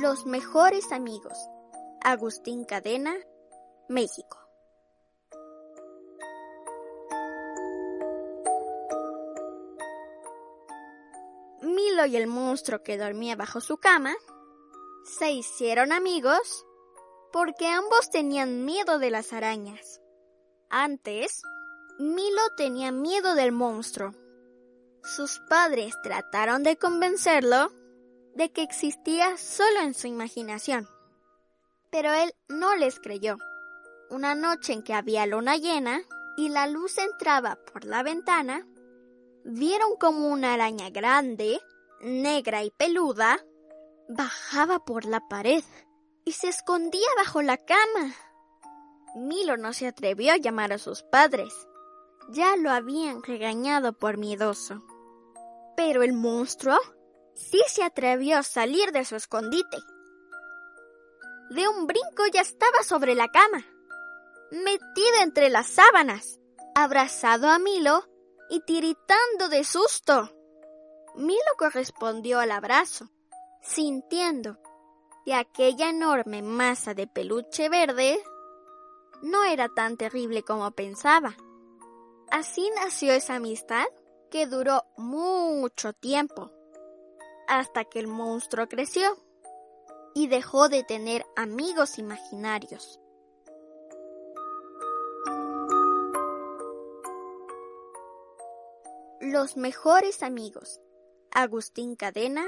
Los mejores amigos. Agustín Cadena, México. Milo y el monstruo que dormía bajo su cama se hicieron amigos porque ambos tenían miedo de las arañas. Antes, Milo tenía miedo del monstruo. Sus padres trataron de convencerlo de que existía solo en su imaginación. Pero él no les creyó. Una noche en que había luna llena y la luz entraba por la ventana, vieron como una araña grande, negra y peluda bajaba por la pared y se escondía bajo la cama. Milo no se atrevió a llamar a sus padres. Ya lo habían regañado por miedoso. Pero el monstruo sí se atrevió a salir de su escondite. De un brinco ya estaba sobre la cama, metido entre las sábanas, abrazado a Milo y tiritando de susto. Milo correspondió al abrazo, sintiendo que aquella enorme masa de peluche verde no era tan terrible como pensaba. Así nació esa amistad que duró mucho tiempo, hasta que el monstruo creció y dejó de tener amigos imaginarios. Los mejores amigos. Agustín Cadena,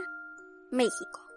México.